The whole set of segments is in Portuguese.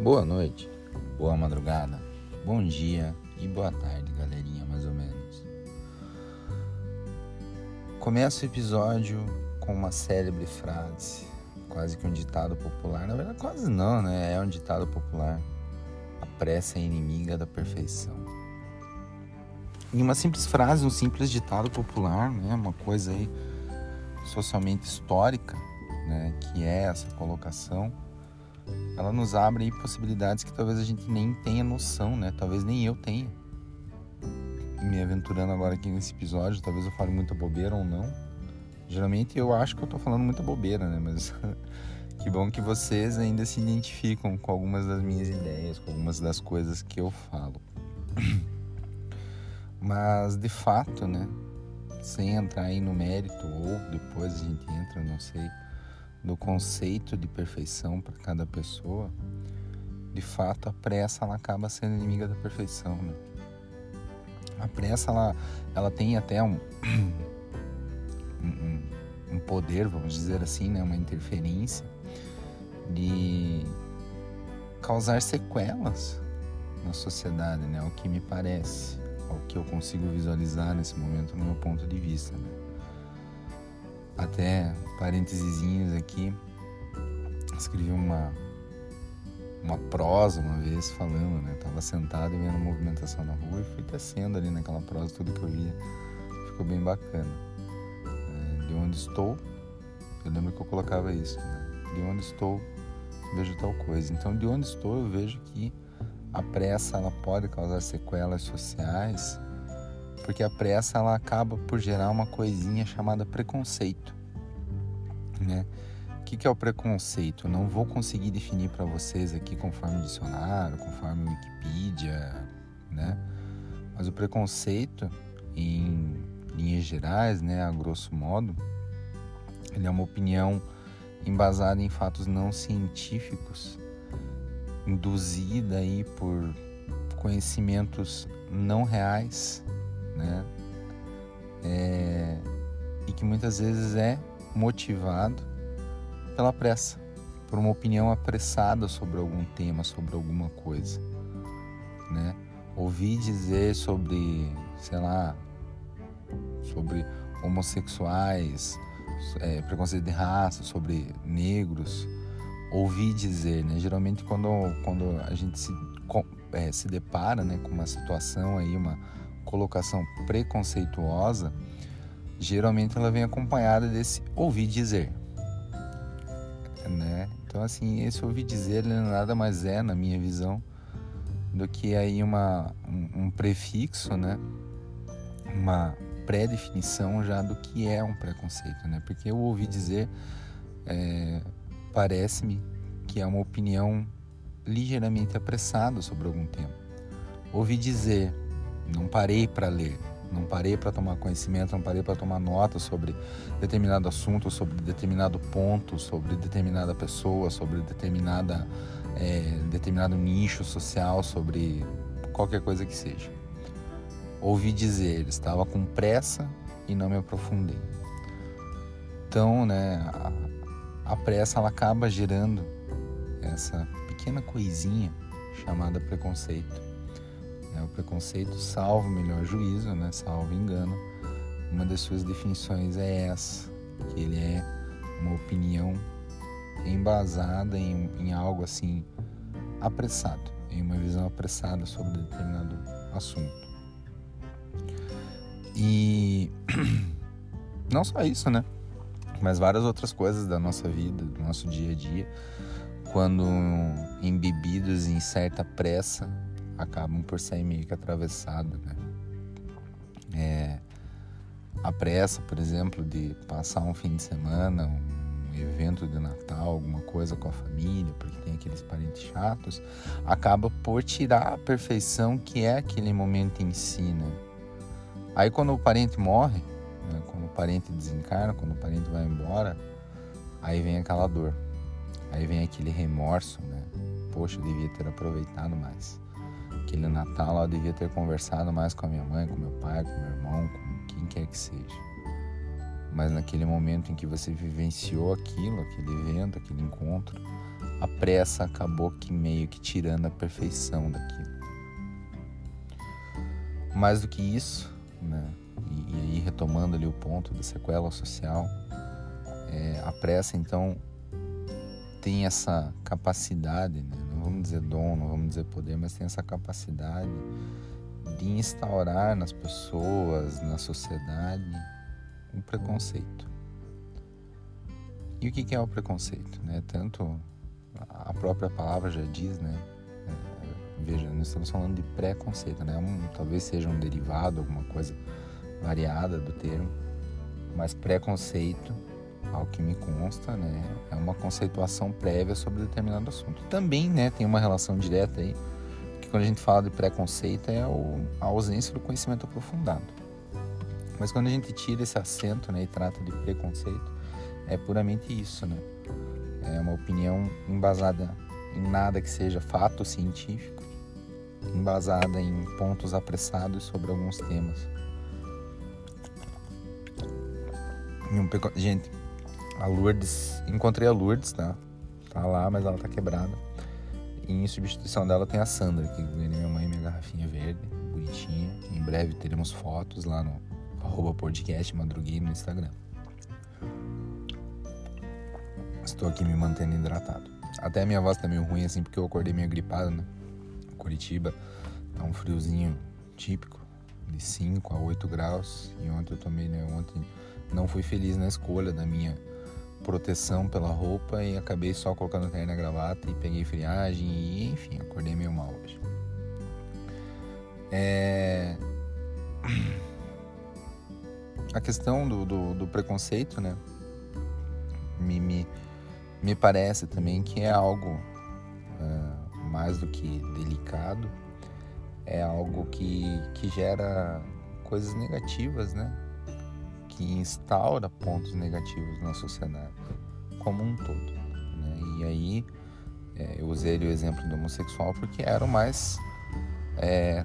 Boa noite, boa madrugada, bom dia e boa tarde, galerinha, mais ou menos. Começa o episódio com uma célebre frase, quase que um ditado popular. Na verdade, quase não, né? É um ditado popular. A pressa é inimiga da perfeição. Em uma simples frase, um simples ditado popular, né? Uma coisa aí socialmente histórica, né? Que é essa colocação ela nos abre aí possibilidades que talvez a gente nem tenha noção, né? Talvez nem eu tenha. Me aventurando agora aqui nesse episódio, talvez eu fale muita bobeira ou não. Geralmente eu acho que eu tô falando muita bobeira, né? Mas que bom que vocês ainda se identificam com algumas das minhas ideias, com algumas das coisas que eu falo. Mas de fato, né? Sem entrar aí no mérito, ou depois a gente entra, não sei do conceito de perfeição para cada pessoa, de fato a pressa ela acaba sendo inimiga da perfeição. Né? A pressa ela, ela tem até um, um, um poder, vamos dizer assim, né? uma interferência de causar sequelas na sociedade, né? O que me parece, o que eu consigo visualizar nesse momento no meu ponto de vista. Né? Até parênteses aqui, escrevi uma uma prosa uma vez falando, né? Tava sentado e vendo a movimentação na rua e fui tecendo ali naquela prosa tudo que eu via. Ficou bem bacana. É, de onde estou, eu lembro que eu colocava isso, né? De onde estou, vejo tal coisa. Então, de onde estou, eu vejo que a pressa ela pode causar sequelas sociais porque a pressa ela acaba por gerar uma coisinha chamada preconceito, né? O que, que é o preconceito? Não vou conseguir definir para vocês aqui conforme dicionário, conforme Wikipedia, né? Mas o preconceito, em linhas gerais, né, a grosso modo, ele é uma opinião embasada em fatos não científicos, induzida aí por conhecimentos não reais né? É, e que muitas vezes é motivado pela pressa, por uma opinião apressada sobre algum tema, sobre alguma coisa, né? Ouvi dizer sobre, sei lá, sobre homossexuais, é, preconceito de raça, sobre negros, ouvi dizer, né? Geralmente quando, quando a gente se, é, se depara né, com uma situação aí, uma, colocação preconceituosa, geralmente ela vem acompanhada desse ouvir dizer. Né? Então, assim, esse ouvir dizer ele nada mais é, na minha visão, do que aí uma, um, um prefixo, né? uma pré-definição já do que é um preconceito, né? Porque o ouvir dizer é, parece-me que é uma opinião ligeiramente apressada sobre algum tema. Ouvir dizer não parei para ler, não parei para tomar conhecimento, não parei para tomar nota sobre determinado assunto, sobre determinado ponto, sobre determinada pessoa, sobre determinada, é, determinado nicho social, sobre qualquer coisa que seja. Ouvi dizer, estava com pressa e não me aprofundei. Então, né, a, a pressa ela acaba gerando essa pequena coisinha chamada preconceito é, o preconceito, salvo melhor juízo, né, salvo engano, uma das suas definições é essa, que ele é uma opinião embasada em, em algo assim apressado, em uma visão apressada sobre determinado assunto. E não só isso, né? Mas várias outras coisas da nossa vida, do nosso dia a dia, quando embebidos em certa pressa, acabam por sair meio que atravessado, né? É, a pressa, por exemplo, de passar um fim de semana, um evento de Natal, alguma coisa com a família, porque tem aqueles parentes chatos, acaba por tirar a perfeição que é aquele momento em si, né? Aí quando o parente morre, né, quando o parente desencarna, quando o parente vai embora, aí vem aquela dor, aí vem aquele remorso, né? Poxa, eu devia ter aproveitado mais aquele Natal eu devia ter conversado mais com a minha mãe, com meu pai, com meu irmão, com quem quer que seja. mas naquele momento em que você vivenciou aquilo, aquele evento, aquele encontro, a pressa acabou que meio que tirando a perfeição daquilo. Mais do que isso, né? E, e aí retomando ali o ponto da sequela social, é, a pressa então tem essa capacidade, né? Vamos dizer dom, não vamos dizer poder, mas tem essa capacidade de instaurar nas pessoas, na sociedade, um preconceito. E o que é o preconceito? Né? Tanto a própria palavra já diz, né? É, veja, nós estamos falando de preconceito, né? Um, talvez seja um derivado, alguma coisa variada do termo, mas preconceito, ao que me consta, né, é uma conceituação prévia sobre determinado assunto. Também, né, tem uma relação direta aí, que quando a gente fala de preconceito é o, a ausência do conhecimento aprofundado. Mas quando a gente tira esse acento, né, e trata de preconceito, é puramente isso, né? É uma opinião embasada em nada que seja fato científico, embasada em pontos apressados sobre alguns temas. Gente, a Lourdes, encontrei a Lourdes, tá? Tá lá, mas ela tá quebrada. E em substituição dela tem a Sandra, que ganhei minha mãe minha garrafinha verde, bonitinha. Em breve teremos fotos lá no arroba podcast madruguei no Instagram. Estou aqui me mantendo hidratado. Até a minha voz tá meio ruim assim, porque eu acordei meio gripado, né? Curitiba tá um friozinho típico, de 5 a 8 graus. E ontem eu tomei, né? Ontem não fui feliz na escolha da minha proteção pela roupa e acabei só colocando terno na gravata e peguei friagem e enfim, acordei meio mal hoje. É... A questão do, do, do preconceito, né? Me, me, me, parece também que é algo uh, mais do que delicado, é algo que, que gera coisas negativas, né? Que instaura pontos negativos na sociedade como um todo. Né? E aí é, eu usei o exemplo do homossexual porque era o mais é,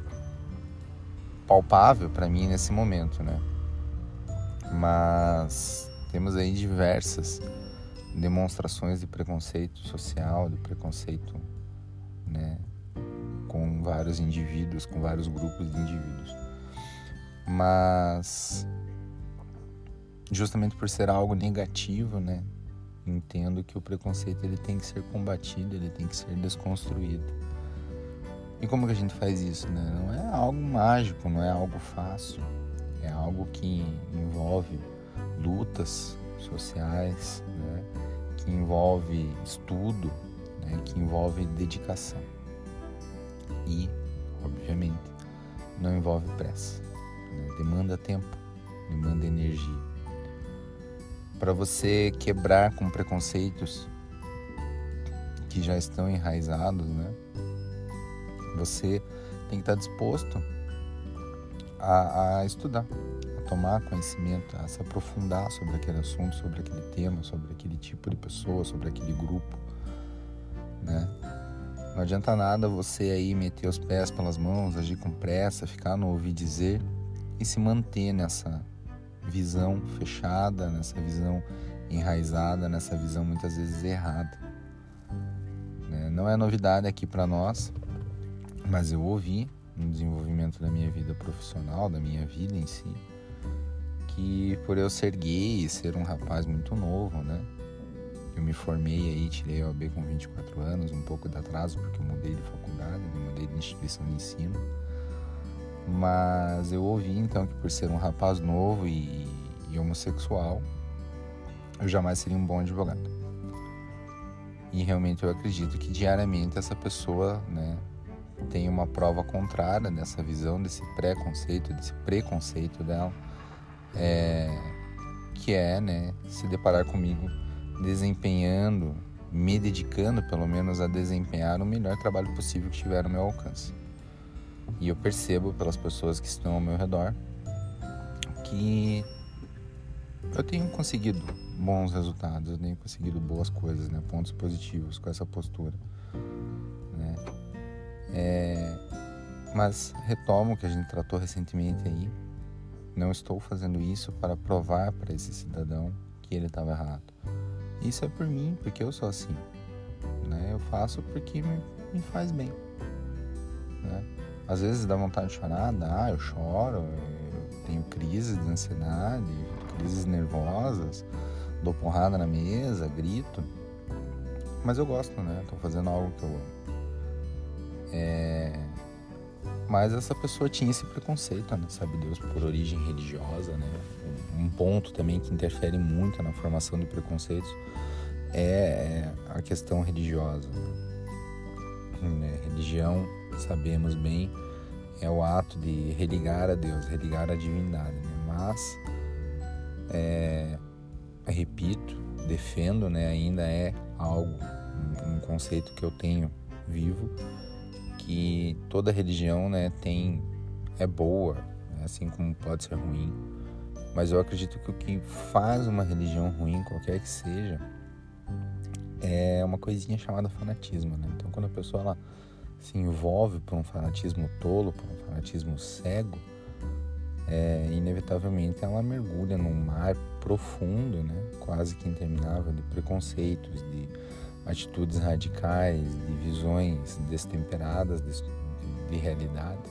palpável para mim nesse momento, né? Mas temos aí diversas demonstrações de preconceito social, de preconceito, né, com vários indivíduos, com vários grupos de indivíduos. Mas justamente por ser algo negativo, né? Entendo que o preconceito ele tem que ser combatido, ele tem que ser desconstruído. E como que a gente faz isso, né? Não é algo mágico, não é algo fácil. É algo que envolve lutas sociais, né? Que envolve estudo, né? Que envolve dedicação. E, obviamente, não envolve pressa. Né? Demanda tempo, demanda energia para você quebrar com preconceitos que já estão enraizados, né? Você tem que estar disposto a, a estudar, a tomar conhecimento, a se aprofundar sobre aquele assunto, sobre aquele tema, sobre aquele tipo de pessoa, sobre aquele grupo, né? Não adianta nada você aí meter os pés pelas mãos, agir com pressa, ficar no ouvir dizer e se manter nessa visão fechada, nessa visão enraizada, nessa visão muitas vezes errada. Né? Não é novidade aqui para nós, mas eu ouvi no desenvolvimento da minha vida profissional, da minha vida em si, que por eu ser gay e ser um rapaz muito novo, né? Eu me formei aí, tirei a OAB com 24 anos, um pouco de atraso porque eu mudei de faculdade, né? mudei de instituição de ensino mas eu ouvi então que por ser um rapaz novo e, e homossexual, eu jamais seria um bom advogado. E realmente eu acredito que diariamente essa pessoa, né, tem uma prova contrária dessa visão, desse preconceito, desse preconceito dela, é, que é, né, se deparar comigo desempenhando, me dedicando pelo menos a desempenhar o melhor trabalho possível que tiver no meu alcance. E eu percebo pelas pessoas que estão ao meu redor que eu tenho conseguido bons resultados, eu tenho conseguido boas coisas, né? pontos positivos com essa postura. Né? É, mas retomo o que a gente tratou recentemente aí, Não estou fazendo isso para provar para esse cidadão que ele estava errado. Isso é por mim, porque eu sou assim. Né? Eu faço porque me, me faz bem. Né? Às vezes dá vontade de chorar, dá, eu choro, eu tenho crises de ansiedade, crises nervosas, dou porrada na mesa, grito. Mas eu gosto, né? Tô fazendo algo que eu amo. É... Mas essa pessoa tinha esse preconceito, né? Sabe Deus, por origem religiosa, né? Um ponto também que interfere muito na formação de preconceitos é a questão religiosa. Né? Religião, sabemos bem, é o ato de religar a Deus, religar a divindade. Né? Mas, é, repito, defendo, né? ainda é algo, um, conceito que eu tenho vivo, que toda religião né, tem é boa, né, assim como pode ser ruim. Mas eu acredito que o que faz uma religião ruim, qualquer que seja, é uma coisinha chamada fanatismo. Né? Então, quando a pessoa ela se envolve por um fanatismo tolo, por um fanatismo cego, é, inevitavelmente ela mergulha num mar profundo, né? quase que interminável, de preconceitos, de atitudes radicais, de visões destemperadas de, de realidade.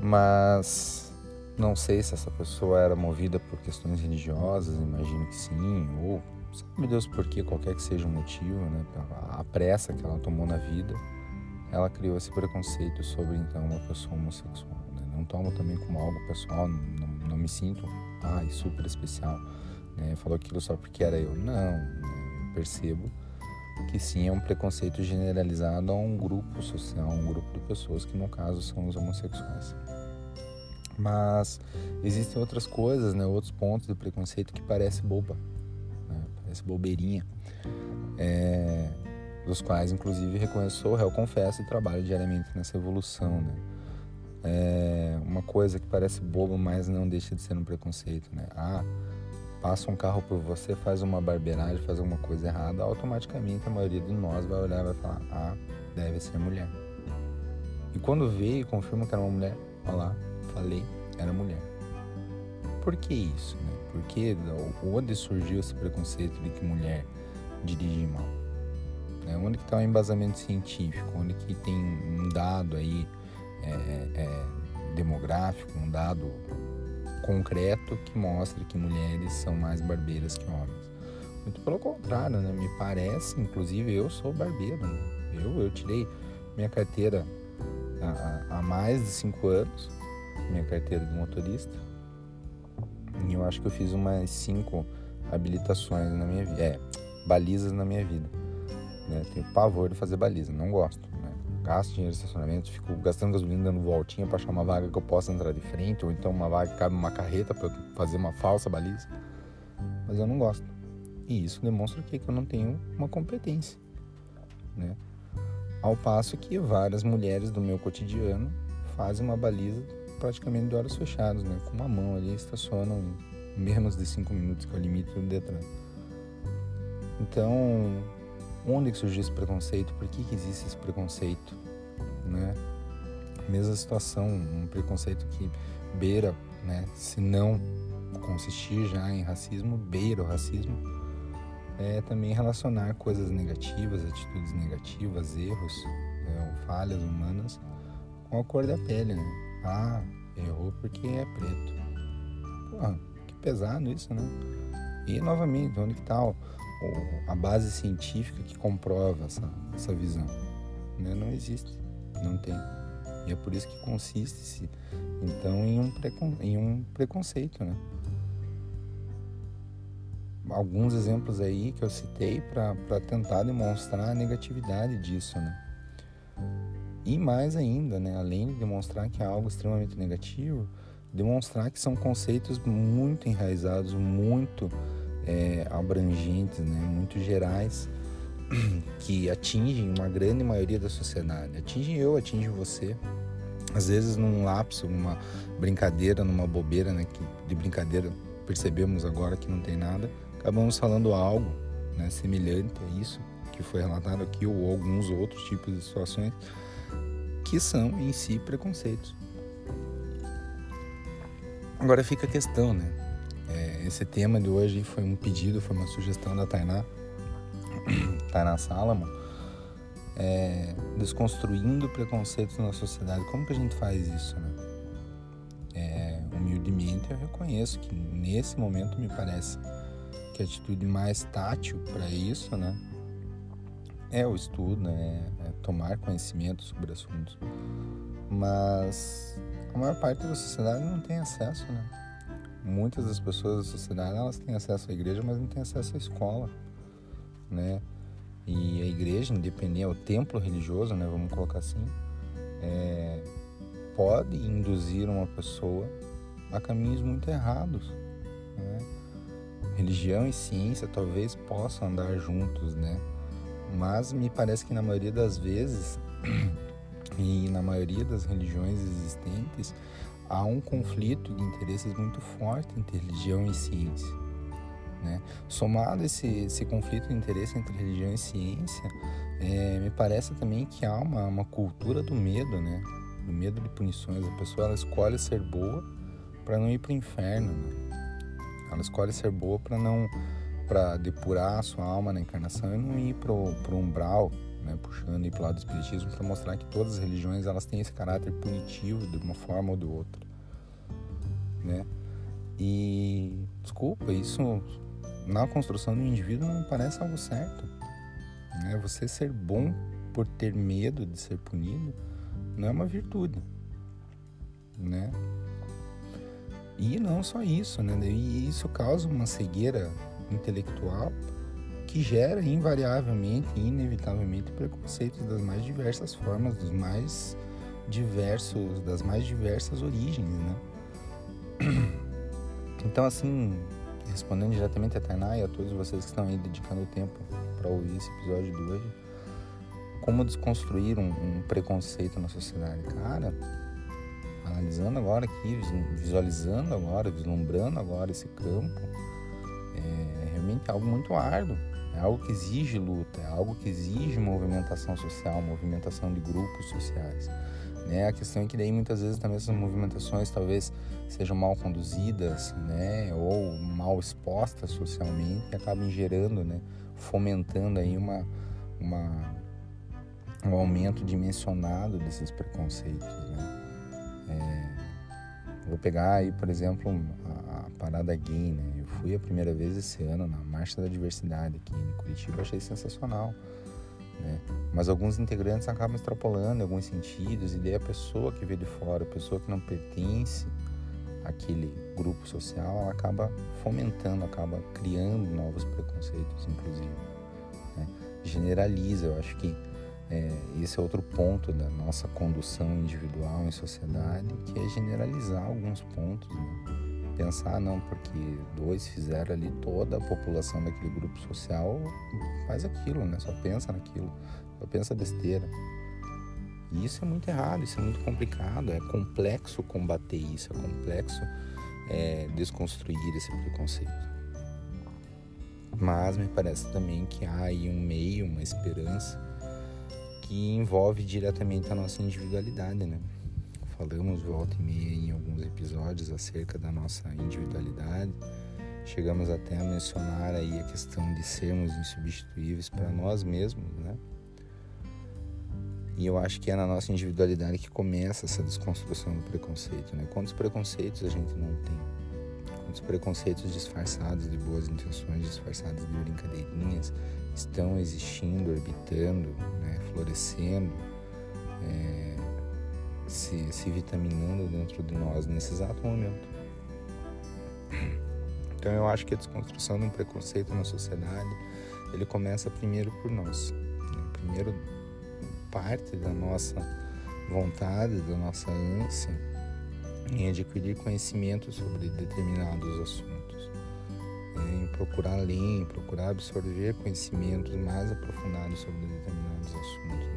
Mas não sei se essa pessoa era movida por questões religiosas, imagino que sim, ou sabe Deus por quê, qualquer que seja o motivo, né? A pressa que ela tomou na vida, ela criou esse preconceito sobre então uma pessoa homossexual. Né? Não tomo também como algo pessoal, não, não me sinto ai, super especial. Né? Falou aquilo só porque era eu. Não, né? percebo que sim é um preconceito generalizado a um grupo social, um grupo de pessoas que no caso são os homossexuais. Mas existem outras coisas, né, outros pontos de preconceito que parece boba, parece bobeirinha, é, dos quais inclusive reconheço, réu confesso e trabalho diariamente nessa evolução, né. É uma coisa que parece boba, mas não deixa de ser um preconceito, né? Ah, passa um carro por você, faz uma barbeiragem, faz alguma coisa errada, automaticamente a maioria de nós vai olhar e vai falar: ah, deve ser mulher. E quando vê e confirma que era uma mulher, olha lá, falei, era mulher. Por que isso? Né? Porque onde surgiu esse preconceito de que mulher dirige mal? Né? Onde que está o embasamento científico? Onde que tem um dado aí é, é, é demográfico, um dado concreto que mostre que mulheres são mais barbeiras que homens. Muito pelo contrário, né? Me parece, inclusive eu sou barbeiro. Né? Eu, eu tirei minha carteira há, há mais de cinco anos, minha carteira de motorista. E eu acho que eu fiz umas cinco habilitações na minha vida. É, balizas na minha vida. Né? Tenho pavor de fazer baliza, não gosto gasto dinheiro de estacionamento, fico gastando gasolina dando voltinha para achar uma vaga que eu possa entrar de frente, ou então uma vaga que cabe uma carreta para fazer uma falsa baliza. Mas eu não gosto. E isso demonstra que eu não tenho uma competência, né? Ao passo que várias mulheres do meu cotidiano fazem uma baliza praticamente de horas fechadas, né? Com uma mão ali, estacionam em menos de cinco minutos, que é o limite do Detran. Então, Onde que surgiu esse preconceito? Por que, que existe esse preconceito? Né? Mesma situação, um preconceito que beira, né? se não consistir já em racismo, beira o racismo, é também relacionar coisas negativas, atitudes negativas, erros, né? falhas humanas com a cor da pele, né? Ah, errou porque é preto. Pô, que pesado isso, né? E novamente, onde que tá a base científica que comprova essa, essa visão. Né? Não existe, não tem. E é por isso que consiste-se, então, em um, precon, em um preconceito. Né? Alguns exemplos aí que eu citei para tentar demonstrar a negatividade disso. Né? E mais ainda, né? além de demonstrar que é algo extremamente negativo, demonstrar que são conceitos muito enraizados, muito é, abrangentes, né, muito gerais, que atingem uma grande maioria da sociedade. Atingem eu, atingem você. Às vezes num lapso, numa brincadeira, numa bobeira, né, que de brincadeira percebemos agora que não tem nada, acabamos falando algo né, semelhante a isso que foi relatado aqui ou alguns outros tipos de situações que são em si preconceitos. Agora fica a questão, né? É, esse tema de hoje foi um pedido, foi uma sugestão da Tainá, Tainá Salomon, é, desconstruindo preconceitos na sociedade. Como que a gente faz isso, né? É, humildemente eu reconheço que nesse momento me parece que a atitude mais tátil para isso, né? É o estudo, né? É tomar conhecimento sobre assuntos. Mas a maior parte da sociedade não tem acesso, né? Muitas das pessoas da sociedade elas têm acesso à igreja, mas não têm acesso à escola, né? E a igreja, independente, o templo religioso, né? Vamos colocar assim, é, pode induzir uma pessoa a caminhos muito errados, né? Religião e ciência talvez possam andar juntos, né? Mas me parece que na maioria das vezes e na maioria das religiões existentes há um conflito de interesses muito forte entre religião e ciência. Né? Somado esse, esse conflito de interesse entre religião e ciência, é, me parece também que há uma, uma cultura do medo, né? do medo de punições. A pessoa ela escolhe ser boa para não ir para o inferno. Né? Ela escolhe ser boa para não para depurar a sua alma na encarnação e não ir para o umbral né, puxando para o lado do espiritismo para mostrar que todas as religiões elas têm esse caráter punitivo de uma forma ou de outra, né? E desculpa, isso na construção do indivíduo não parece algo certo. Né? Você ser bom por ter medo de ser punido não é uma virtude, né? E não só isso, né? E isso causa uma cegueira intelectual que gera invariavelmente e inevitavelmente preconceitos das mais diversas formas, dos mais diversos, das mais diversas origens, né? Então, assim, respondendo diretamente a Tainá e a todos vocês que estão aí dedicando tempo para ouvir esse episódio de hoje, como desconstruir um, um preconceito na sociedade? Cara, analisando agora aqui, visualizando agora, vislumbrando agora esse campo, realmente algo muito árduo é algo que exige luta, é algo que exige movimentação social, movimentação de grupos sociais. Né? A questão é que daí muitas vezes também essas movimentações talvez sejam mal conduzidas, né, ou mal expostas socialmente e acabem gerando, né, fomentando aí uma, uma um aumento dimensionado desses preconceitos, né? Vou pegar aí, por exemplo, a, a parada gay, né? fui a primeira vez esse ano na Marcha da Diversidade aqui em Curitiba, achei sensacional. Né? Mas alguns integrantes acabam extrapolando alguns sentidos, e daí a pessoa que vê de fora, a pessoa que não pertence àquele grupo social, ela acaba fomentando, acaba criando novos preconceitos, inclusive. Né? Generaliza, eu acho que é, esse é outro ponto da nossa condução individual em sociedade, que é generalizar alguns pontos. Né? pensar, não, porque dois fizeram ali, toda a população daquele grupo social faz aquilo, né? Só pensa naquilo, só pensa besteira. E isso é muito errado, isso é muito complicado, é complexo combater isso, é complexo é, desconstruir esse preconceito. Mas me parece também que há aí um meio, uma esperança que envolve diretamente a nossa individualidade, né? falamos volta e meia em alguns episódios acerca da nossa individualidade. Chegamos até a mencionar aí a questão de sermos insubstituíveis para nós mesmos, né? E eu acho que é na nossa individualidade que começa essa desconstrução do preconceito, né? Quantos preconceitos a gente não tem? Quantos preconceitos disfarçados de boas intenções, disfarçados de brincadeirinhas, estão existindo, orbitando, né? Florescendo, é se, se vitaminando dentro de nós nesse exato momento. Então eu acho que a desconstrução de um preconceito na sociedade ele começa primeiro por nós. Né? Primeiro parte da nossa vontade, da nossa ânsia em adquirir conhecimento sobre determinados assuntos, né? em procurar ler, em procurar absorver conhecimentos mais aprofundados sobre determinados assuntos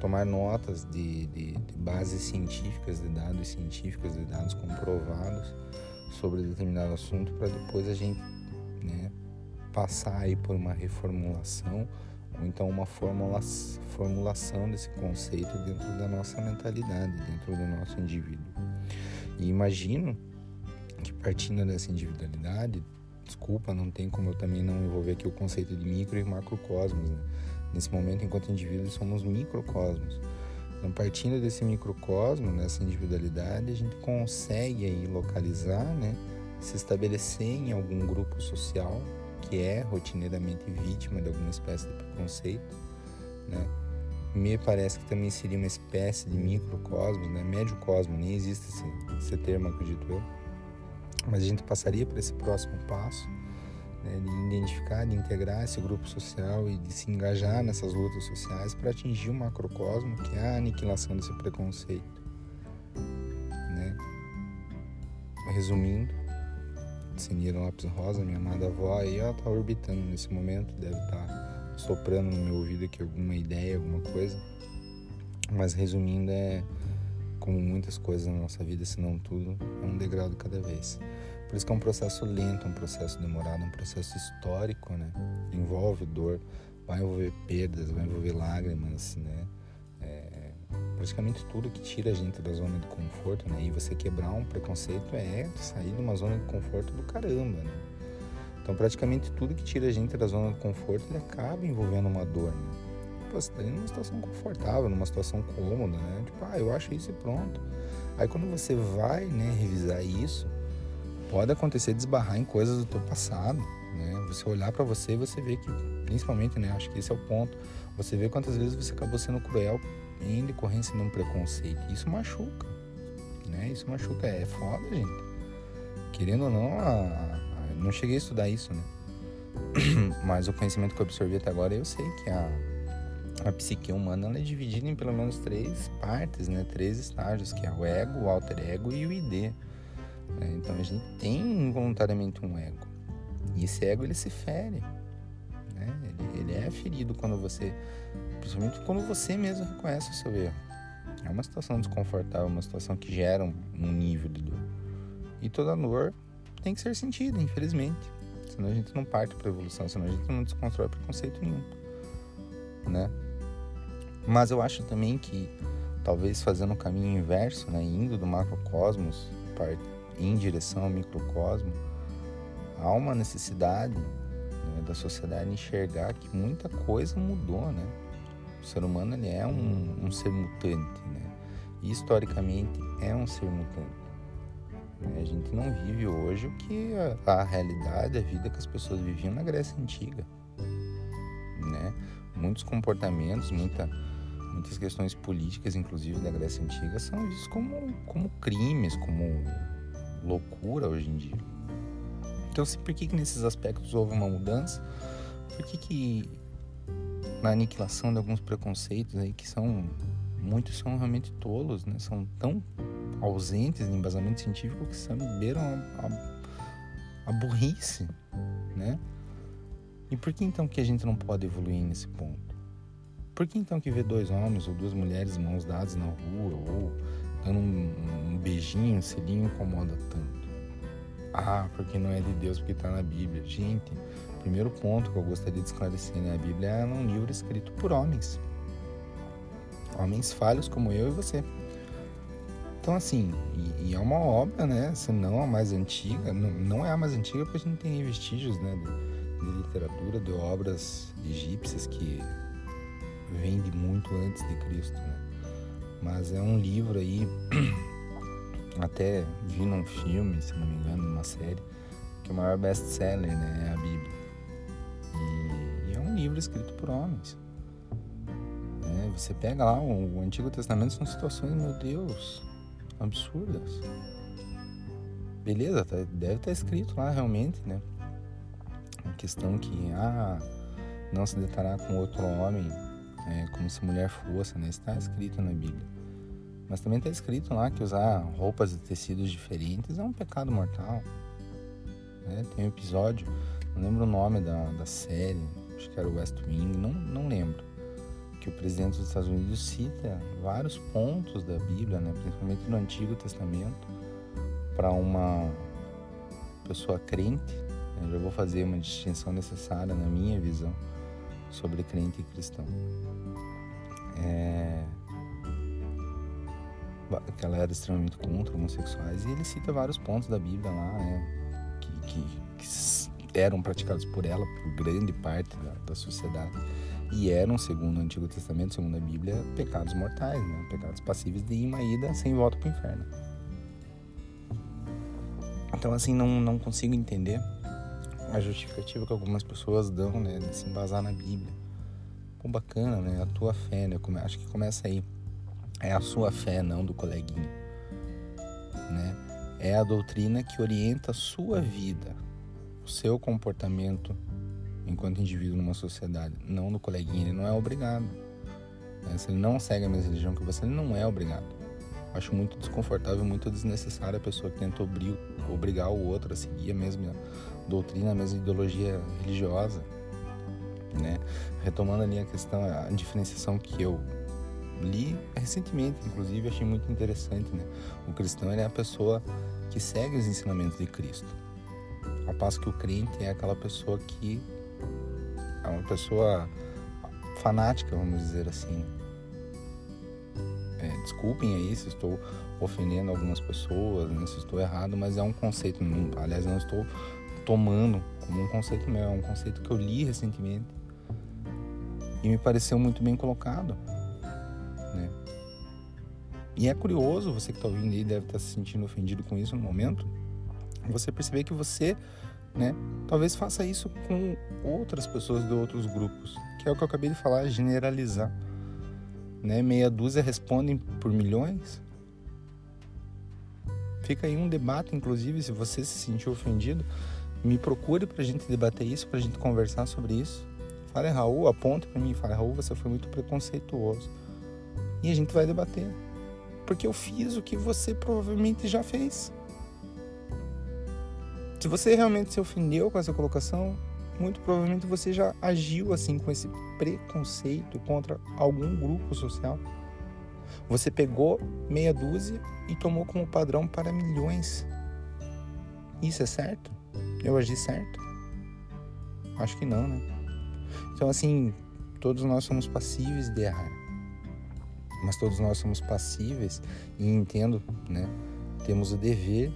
tomar notas de, de, de bases científicas, de dados científicos, de dados comprovados sobre determinado assunto para depois a gente né, passar aí por uma reformulação ou então uma formula, formulação desse conceito dentro da nossa mentalidade, dentro do nosso indivíduo. E imagino que partindo dessa individualidade, desculpa, não tem como eu também não envolver aqui o conceito de micro e macrocosmos. Né? Nesse momento, enquanto indivíduos, somos microcosmos. Então, partindo desse microcosmo, dessa individualidade, a gente consegue aí localizar, né, se estabelecer em algum grupo social que é rotineiramente vítima de alguma espécie de preconceito, né? Me parece que também seria uma espécie de microcosmos, né? Médio cosmo, nem existe esse, esse termo, acredito eu. Mas a gente passaria por esse próximo passo, né? de identificar, de integrar esse grupo social e de se engajar nessas lutas sociais para atingir o macrocosmo, que é a aniquilação desse preconceito. Né? Resumindo, Sinira Lopes Rosa, minha amada avó, aí ela tá orbitando nesse momento, deve estar tá soprando no meu ouvido aqui alguma ideia, alguma coisa. Mas resumindo, é como muitas coisas na nossa vida, se não tudo, é um degrau de cada vez. Por isso que é um processo lento, um processo demorado, um processo histórico, né? Envolve dor, vai envolver perdas, vai envolver lágrimas, né? praticamente tudo que tira a gente da zona de conforto, né? E você quebrar um preconceito é sair de uma zona de conforto do caramba, né? Então, praticamente tudo que tira a gente da zona de conforto, ele acaba envolvendo uma dor, né? Você tá numa situação confortável, numa situação cômoda, né? Tipo, ah, eu acho isso e pronto. Aí quando você vai, né, revisar isso, pode acontecer desbarrar em coisas do teu passado, né? Você olhar para você e você vê que, principalmente, né, acho que esse é o ponto, você vê quantas vezes você acabou sendo cruel em decorrência de um preconceito. Isso machuca, né? Isso machuca, é foda, gente. Querendo ou não, a, não cheguei a estudar isso, né? Mas o conhecimento que eu absorvi até agora, eu sei que a, a psique humana ela é dividida em pelo menos três partes, né? Três estágios, que é o ego, o alter ego e o id. Né? Então a gente tem involuntariamente um ego. E esse ego ele se fere. Né? Ele, ele é ferido quando você Principalmente quando você mesmo reconhece o seu erro. É uma situação desconfortável, uma situação que gera um, um nível de dor. E toda dor tem que ser sentida, infelizmente. Senão a gente não parte para evolução, senão a gente não desconstrói preconceito nenhum, né? Mas eu acho também que talvez fazendo o caminho inverso, né, indo do macrocosmos em direção ao microcosmo, há uma necessidade né, da sociedade enxergar que muita coisa mudou, né? O ser humano ele é um, um ser mutante, né? E, historicamente é um ser mutante. A gente não vive hoje o que a, a, realidade, a vida que as pessoas viviam na Grécia Antiga. Né? Muitos comportamentos, muita, muitas questões políticas, inclusive da Grécia Antiga, são vistos como, como crimes, como loucura hoje em dia. Então, por que, que nesses aspectos houve uma mudança? Por que, que na aniquilação de alguns preconceitos aí que são muitos são realmente tolos, né? São tão ausentes de embasamento científico que saberam a, a, a burrice, né? E por que então que a gente não pode evoluir nesse ponto? Por que então que ver dois homens ou duas mulheres mãos dadas na rua ou dando um, um beijinho, um selinho incomoda tanto? Ah, porque não é de Deus, porque está na Bíblia. Gente, primeiro ponto que eu gostaria de esclarecer, né? A Bíblia é um livro escrito por homens. Homens falhos como eu e você. Então, assim, e, e é uma obra, né? Se não a mais antiga, não, não é a mais antiga porque a gente tem vestígios, né? De, de literatura, de obras egípcias que vêm de muito antes de Cristo, né? Mas é um livro aí, até vi num filme, se não me engano, numa série, que é o maior best-seller, né? É a Bíblia livro escrito por homens. É, você pega lá o, o Antigo Testamento, são situações, meu Deus, absurdas. Beleza, tá, deve estar tá escrito lá realmente, né? A questão que, ah, não se deparar com outro homem é, como se mulher fosse, né? Está escrito na Bíblia. Mas também está escrito lá que usar roupas de tecidos diferentes é um pecado mortal. Né? Tem um episódio, não lembro o nome da, da série, acho que era o West Wing, não, não lembro, que o presidente dos Estados Unidos cita vários pontos da Bíblia, né, principalmente no Antigo Testamento, para uma pessoa crente. Eu já vou fazer uma distinção necessária na minha visão sobre crente e cristão. É... que ela era extremamente contra homossexuais e ele cita vários pontos da Bíblia lá, né, que, que, que eram praticados por ela, por grande parte da, da, sociedade e eram, segundo o Antigo Testamento, segundo a Bíblia, pecados mortais, né, pecados passíveis de uma ida sem volta para o inferno. Então, assim, não, não consigo entender a justificativa que algumas pessoas dão, né, de se embasar na Bíblia. Pô, bacana, né, a tua fé, né, acho que começa aí é a sua fé, não do coleguinha. Né? É a doutrina que orienta a sua vida, o seu comportamento enquanto indivíduo numa sociedade, não do coleguinha. Ele não é obrigado. Né? Se ele não segue a mesma religião que você, ele não é obrigado. Acho muito desconfortável, muito desnecessário a pessoa que tenta obrigar o outro a seguir a mesma doutrina, a mesma ideologia religiosa. Né? Retomando ali a questão, a diferenciação que eu li recentemente, inclusive, achei muito interessante, né? O cristão é a pessoa que segue os ensinamentos de Cristo. Ao passo que o crente é aquela pessoa que é uma pessoa fanática, vamos dizer assim. É, desculpem aí se estou ofendendo algumas pessoas, né, se estou errado, mas é um conceito, não, aliás, não estou tomando como um conceito meu, é um conceito que eu li recentemente e me pareceu muito bem colocado. Né? E é curioso, você que está ouvindo aí deve estar tá se sentindo ofendido com isso no momento, você perceber que você, né, talvez faça isso com outras pessoas de outros grupos, que é o que eu acabei de falar, generalizar. Né? Meia dúzia respondem por milhões. Fica aí um debate, inclusive, se você se sentiu ofendido, me procure para a gente debater isso, para a gente conversar sobre isso. Fale, Raul, aponte para mim, fale, Raul, você foi muito preconceituoso e a gente vai debater. Porque eu fiz o que você provavelmente já fez. Se você realmente se ofendeu com essa colocação, muito provavelmente você já agiu assim com esse preconceito contra algum grupo social. Você pegou meia dúzia e tomou como padrão para milhões. Isso é certo? Eu agi certo? Acho que não, né? Então, assim, todos nós somos passíveis de errar mas todos nós somos passíveis e entendo, né? Temos o dever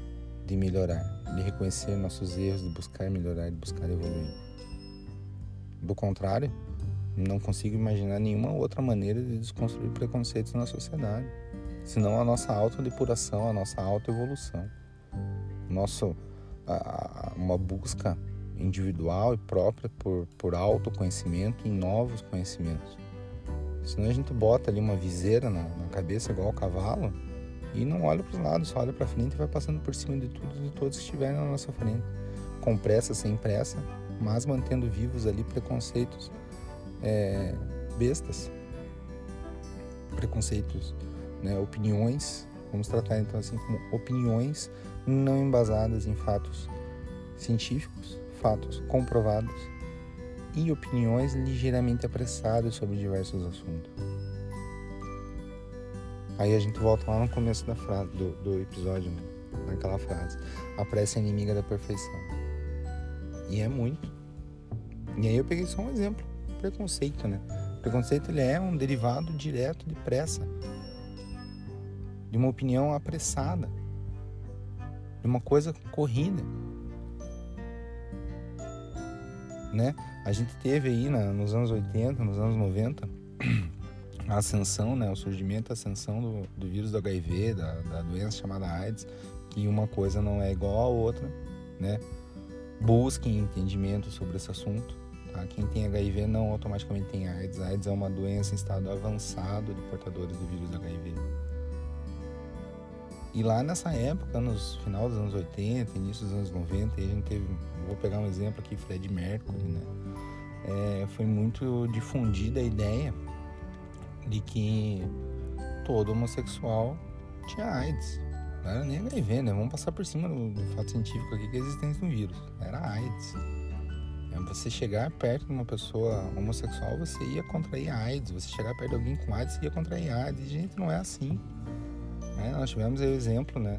de melhorar, de reconhecer nossos erros, de buscar melhorar, de buscar evoluir. Do contrário, não consigo imaginar nenhuma outra maneira de desconstruir preconceitos na sociedade, senão a nossa autodepuração, a nossa autoevolução, nosso a, a, uma busca individual e própria por, por autoconhecimento e novos conhecimentos. Senão a gente bota ali uma viseira na, na cabeça igual o cavalo e não olha para os lados, só olha para frente e vai passando por cima de tudo e de todos que estiverem na nossa frente. Com pressa, sem pressa, mas mantendo vivos ali preconceitos é, bestas. Preconceitos, né, opiniões, vamos tratar então assim como opiniões não embasadas em fatos científicos, fatos comprovados e opiniões ligeiramente apressadas sobre diversos assuntos. Aí a gente volta lá no começo da frase, do, do episódio, né? naquela frase: a pressa é inimiga da perfeição. E é muito. E aí eu peguei só um exemplo: preconceito, né? Preconceito ele é um derivado direto de pressa, de uma opinião apressada, de uma coisa corrida, né? A gente teve aí na, nos anos 80, nos anos 90, a ascensão, né, o surgimento, a ascensão do, do vírus do HIV, da, da doença chamada AIDS, que uma coisa não é igual à outra, né? Busquem entendimento sobre esse assunto. Tá? Quem tem HIV não automaticamente tem AIDS. AIDS é uma doença em estado avançado de portadores do vírus do HIV. E lá nessa época, nos final dos anos 80, início dos anos 90, a gente teve, vou pegar um exemplo aqui, Fred Mercury, né? é, foi muito difundida a ideia de que todo homossexual tinha AIDS. Não era nem HIV, né? Vamos passar por cima do, do fato científico aqui que de um vírus. Era AIDS. É, você chegar perto de uma pessoa homossexual, você ia contrair AIDS. Você chegar perto de alguém com AIDS, você ia contrair AIDS. Gente, não é assim. É, nós tivemos aí o exemplo, né?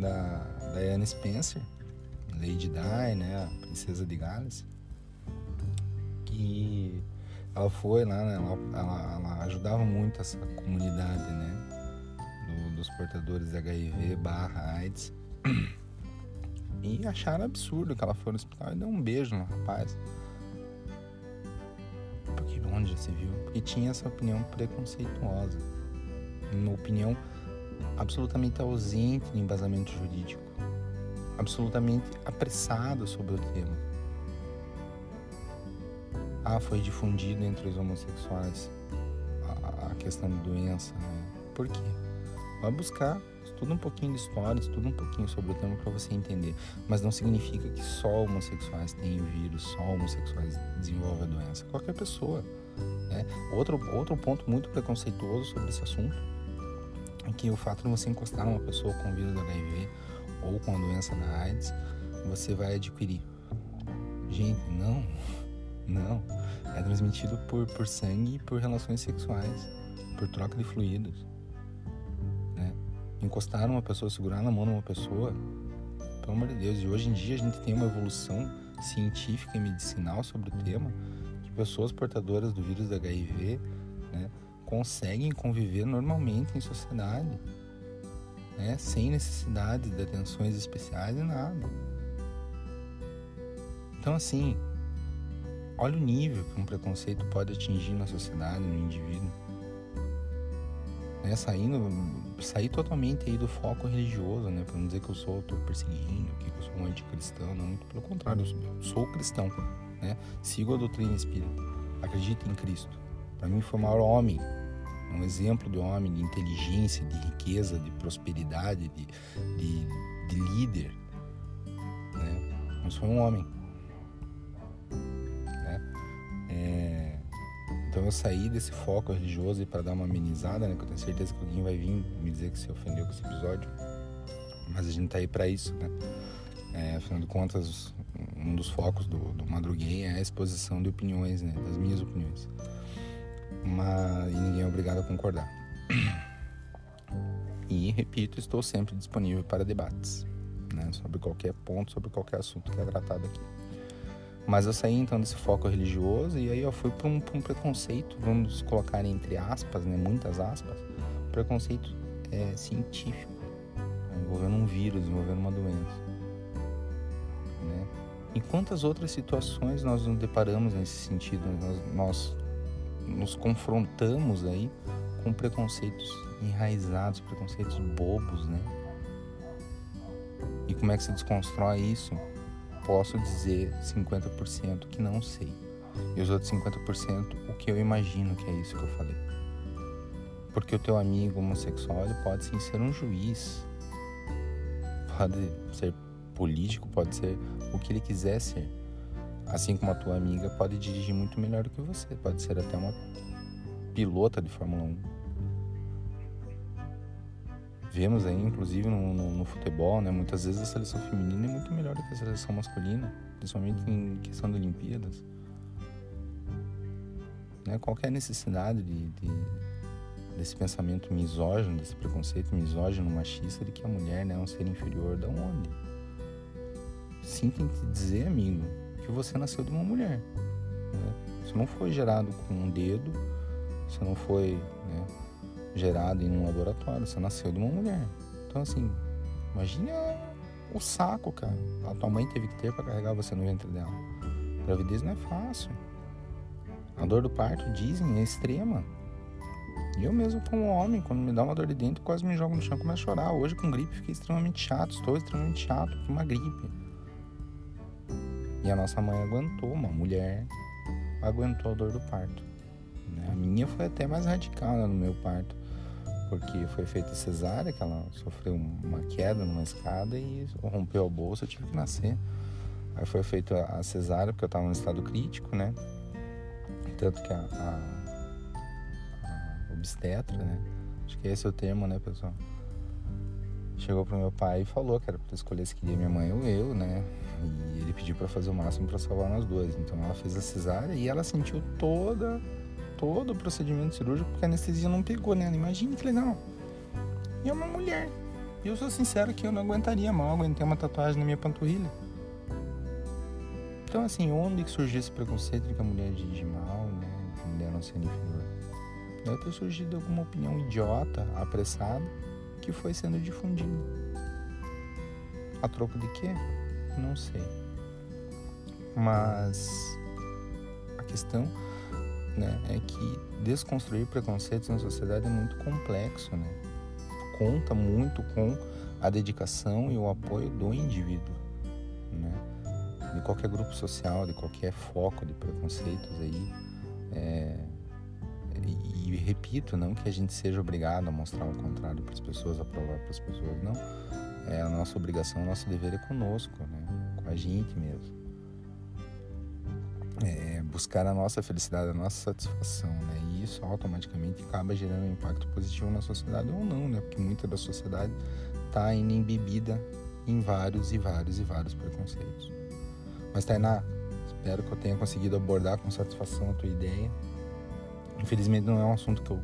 Da Diana Spencer, Lady Di, né? A princesa de Gales e ela foi lá, né? ela, ela, ela, ajudava muito essa comunidade, né? Do, dos portadores de HIV barra AIDS e acharam absurdo que ela foi no hospital e deu um beijo no rapaz. Porque onde já se viu? Porque tinha essa opinião preconceituosa. Uma opinião absolutamente ausente de embasamento jurídico. Absolutamente apressada sobre o tema. Ah, foi difundido entre os homossexuais a, a questão da doença. Né? Por quê? Vai buscar estuda um pouquinho de história, estuda um pouquinho sobre o tema para você entender. Mas não significa que só homossexuais têm o vírus, só homossexuais desenvolvem a doença. Qualquer pessoa. Né? Outro, outro ponto muito preconceituoso sobre esse assunto é que o fato de você encostar numa pessoa com o vírus do HIV ou com a doença da AIDS, você vai adquirir. Gente, não, não. É transmitido por, por sangue e por relações sexuais, por troca de fluidos encostar numa pessoa, segurar na mão de uma pessoa, pelo amor de Deus. E hoje em dia a gente tem uma evolução científica e medicinal sobre o tema, que pessoas portadoras do vírus da HIV né, conseguem conviver normalmente em sociedade, né, sem necessidade de atenções especiais e nada. Então, assim, olha o nível que um preconceito pode atingir na sociedade, no indivíduo. Né, saindo sair totalmente aí do foco religioso, né? Para não dizer que eu sou, tô perseguindo, que eu sou um anticristão, não, muito pelo contrário, eu sou, eu sou cristão, né? Sigo a doutrina espírita, acredito em Cristo. Para mim foi o maior homem, um exemplo de homem, de inteligência, de riqueza, de prosperidade, de, de, de líder, né? Mas foi um homem, então eu saí desse foco religioso e para dar uma amenizada, né? Que eu tenho certeza que alguém vai vir me dizer que se ofendeu com esse episódio. Mas a gente tá aí para isso, né? É, afinal de contas, um dos focos do, do Madruguei é a exposição de opiniões, né? Das minhas opiniões. Mas, e ninguém é obrigado a concordar. E, repito, estou sempre disponível para debates, né? Sobre qualquer ponto, sobre qualquer assunto que é tratado aqui. Mas eu saí então desse foco religioso e aí eu fui para um, um, preconceito, vamos colocar entre aspas, né, muitas aspas, preconceito é, científico, né, envolvendo um vírus, envolvendo uma doença. Né? Em quantas outras situações nós nos deparamos nesse sentido? Nós, nós nos confrontamos aí com preconceitos enraizados, preconceitos bobos, né? E como é que se desconstrói isso? Posso dizer 50% que não sei. E os outros 50% o que eu imagino que é isso que eu falei. Porque o teu amigo homossexual ele pode sim ser um juiz, pode ser político, pode ser o que ele quiser ser. Assim como a tua amiga pode dirigir muito melhor do que você, pode ser até uma pilota de Fórmula 1 vemos aí, inclusive no, no, no, futebol, né? Muitas vezes a seleção feminina é muito melhor do que a seleção masculina, principalmente em questão de Olimpíadas. Né? Qual é a necessidade de, de, desse pensamento misógino, desse preconceito misógino, machista, de que a mulher né, é um ser inferior? Da onde? Sinto te dizer, amigo, que você nasceu de uma mulher. Né? Você não foi gerado com um dedo, você não foi... Né? Gerado em um laboratório, você nasceu de uma mulher. Então, assim, imagina o saco, cara. A tua mãe teve que ter para carregar você no ventre dela. Gravidez não é fácil. A dor do parto, dizem, é extrema. E eu mesmo, como homem, quando me dá uma dor de dentro, quase me jogo no chão e começo a chorar. Hoje, com gripe, fiquei extremamente chato. Estou extremamente chato com uma gripe. E a nossa mãe aguentou, uma mulher aguentou a dor do parto. Né? A minha foi até mais radical né, no meu parto porque foi feita cesárea, que ela sofreu uma queda numa escada e rompeu a bolsa, eu tive que nascer. Aí foi feita a cesárea, porque eu estava no estado crítico, né? Tanto que a, a, a, obstetra, né? Acho que esse é o termo, né, pessoal? Chegou pro meu pai e falou que era para escolher se queria minha mãe ou eu, né? E ele pediu para fazer o máximo para salvar nós dois. Então ela fez a cesárea e ela sentiu toda todo o procedimento cirúrgico porque a anestesia não pegou nela. Imagina que legal. E é uma mulher. E eu sou sincero que eu não aguentaria mal, aguentei uma tatuagem na minha panturrilha. Então, assim, onde que surgiu esse preconceito de que a mulher dirige mal, né? A mulher não ser inferior? Deve ter surgido alguma opinião idiota, apressada, que foi sendo difundido. A troco de quê? Não sei. Mas a questão né, é que desconstruir preconceitos na sociedade é muito complexo, né? Conta muito com a dedicação e o apoio do indivíduo, né? De qualquer grupo social, de qualquer foco de preconceitos aí. É... E, e, repito, não que a gente seja obrigado a mostrar o contrário para as pessoas, a provar para as pessoas, não. É a nossa obrigação, o nosso dever é conosco, né? Com a gente mesmo é, buscar a nossa felicidade, a nossa satisfação, né? E isso automaticamente acaba gerando um impacto positivo na sociedade ou não, né? Porque muita da sociedade está ainda embebida em vários e vários e vários preconceitos. Mas Tainá, espero que eu tenha conseguido abordar com satisfação a tua ideia. Infelizmente não é um assunto que eu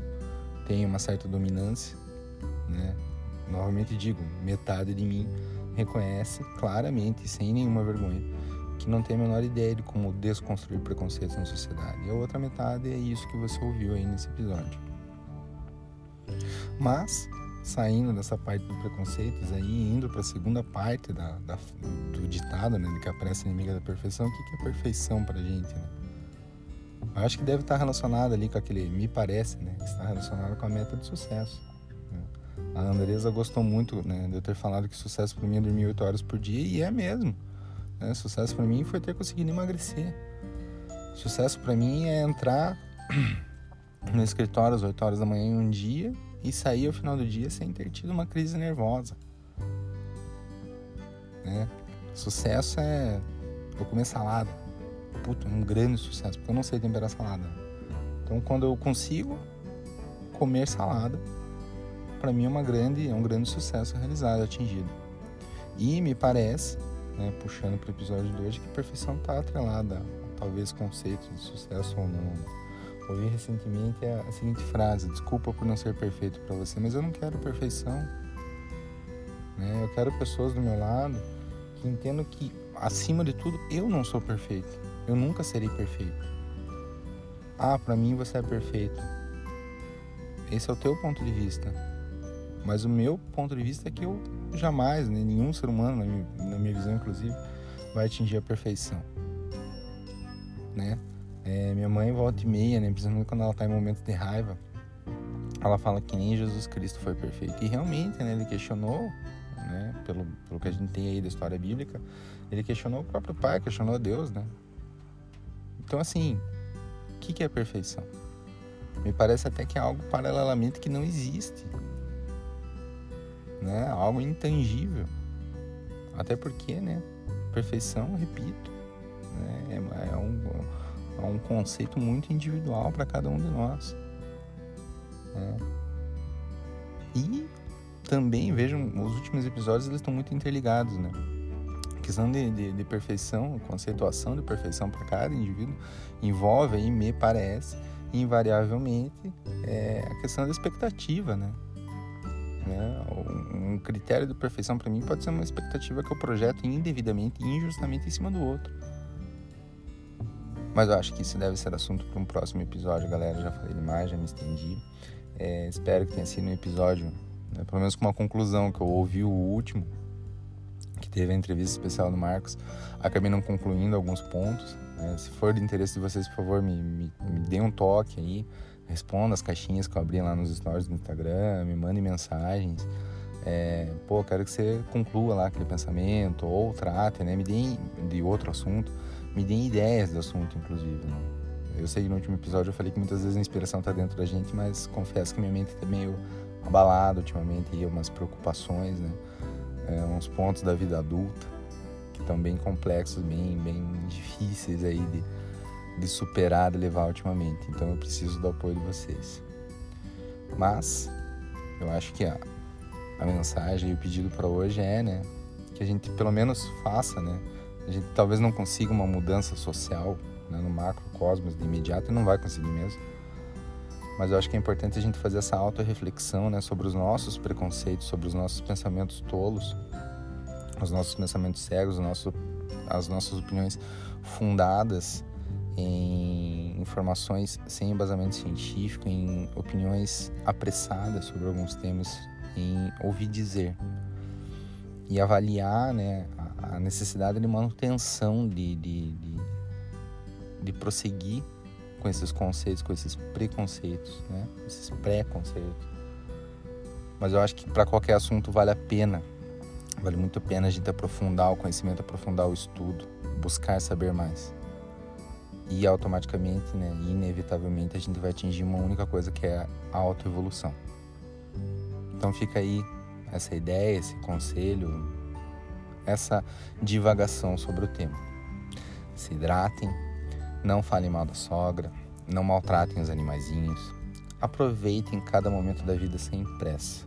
tenho uma certa dominância, né? Novamente digo, metade de mim reconhece claramente, sem nenhuma vergonha, que não tem a menor ideia de como desconstruir preconceitos na sociedade. E a outra metade é isso que você ouviu aí nesse episódio. Mas, saindo dessa parte do preconceitos aí, indo para a segunda parte da, da, do ditado, né, de que a pressa é inimiga da perfeição, o que, que é perfeição para gente, né? Eu acho que deve estar relacionado ali com aquele, me parece, né, está relacionado com a meta de sucesso. Né? A Andresa gostou muito né, de eu ter falado que sucesso para mim é dormir 8 horas por dia, e é mesmo. Né? Sucesso para mim foi ter conseguido emagrecer. Sucesso para mim é entrar no escritório às 8 horas da manhã em um dia e sair ao final do dia sem ter tido uma crise nervosa. Né? Sucesso é comer salada. Puta, um grande sucesso, porque eu não sei temperar salada. Então, quando eu consigo comer salada, para mim é uma grande, é um grande sucesso realizado, atingido. E me parece né, puxando para o episódio de hoje, que perfeição está atrelada a talvez conceitos de sucesso ou não. Ouvi recentemente a, seguinte frase: Desculpa por não ser perfeito para você, mas eu não quero perfeição. Né? Eu quero pessoas do meu lado que entendam que, acima de tudo, eu não sou perfeito. Eu nunca serei perfeito. Ah, para mim você é perfeito. Esse é o teu ponto de vista. Mas o meu ponto de vista é que eu jamais, né, nenhum ser humano, na minha, na minha, visão inclusive, vai atingir a perfeição. Né? É, minha mãe volta e meia, né, principalmente quando ela está em momentos de raiva, ela fala que nem Jesus Cristo foi perfeito. E realmente, né, ele questionou, né, pelo, pelo que a gente tem aí da história bíblica, ele questionou o próprio Pai, questionou Deus, né? Então, assim, o que, que é perfeição? Me parece até que é algo paralelamente que não existe né? Algo intangível. Até porque, né? Perfeição, repito, né? é, é, um, é um conceito muito individual para cada um de nós. Né? E também, vejam, os últimos episódios eles estão muito interligados, né? A questão de, de, de perfeição, conceituação de perfeição para cada indivíduo envolve aí, me parece, invariavelmente, é a questão da expectativa, né? Né? Um critério de perfeição para mim pode ser uma expectativa que eu projeto indevidamente e injustamente em cima do outro. Mas eu acho que isso deve ser assunto para um próximo episódio, galera. Já falei demais, já me estendi. É, espero que tenha sido um episódio, né, pelo menos com uma conclusão, que eu ouvi o último, que teve a entrevista especial do Marcos. Acabei não concluindo alguns pontos. Né? Se for de interesse de vocês, por favor, me, me, me dê um toque aí responda as caixinhas que eu abri lá nos stories do Instagram, me mande mensagens. É, pô, quero que você conclua lá aquele pensamento ou trate, né? Me deem de outro assunto, me deem ideias do assunto, inclusive. Né? Eu sei que no último episódio eu falei que muitas vezes a inspiração está dentro da gente, mas confesso que minha mente está meio abalada ultimamente, e umas preocupações, né? É, uns pontos da vida adulta que estão bem complexos, bem, bem difíceis aí de de superar, de levar ultimamente. Então eu preciso do apoio de vocês. Mas eu acho que a, a mensagem e o pedido para hoje é, né, que a gente pelo menos faça, né? A gente talvez não consiga uma mudança social né, no macrocosmos de imediato e não vai conseguir mesmo. Mas eu acho que é importante a gente fazer essa auto-reflexão né, sobre os nossos preconceitos, sobre os nossos pensamentos tolos, os nossos pensamentos cegos, nosso, as nossas opiniões fundadas em informações sem embasamento científico, em opiniões apressadas sobre alguns temas em ouvir dizer e avaliar né, a necessidade de manutenção de, de, de, de prosseguir com esses conceitos, com esses preconceitos, né, esses pré-conceitos. Mas eu acho que para qualquer assunto vale a pena, vale muito a pena a gente aprofundar o conhecimento, aprofundar o estudo, buscar saber mais. E automaticamente, né, inevitavelmente, a gente vai atingir uma única coisa que é a autoevolução. Então fica aí essa ideia, esse conselho, essa divagação sobre o tema. Se hidratem, não falem mal da sogra, não maltratem os animaizinhos, aproveitem cada momento da vida sem pressa.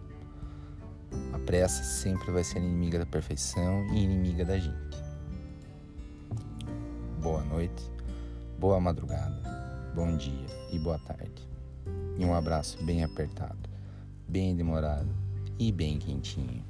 A pressa sempre vai ser inimiga da perfeição e inimiga da gente. Boa noite, Boa madrugada, bom dia e boa tarde. E um abraço bem apertado, bem demorado e bem quentinho.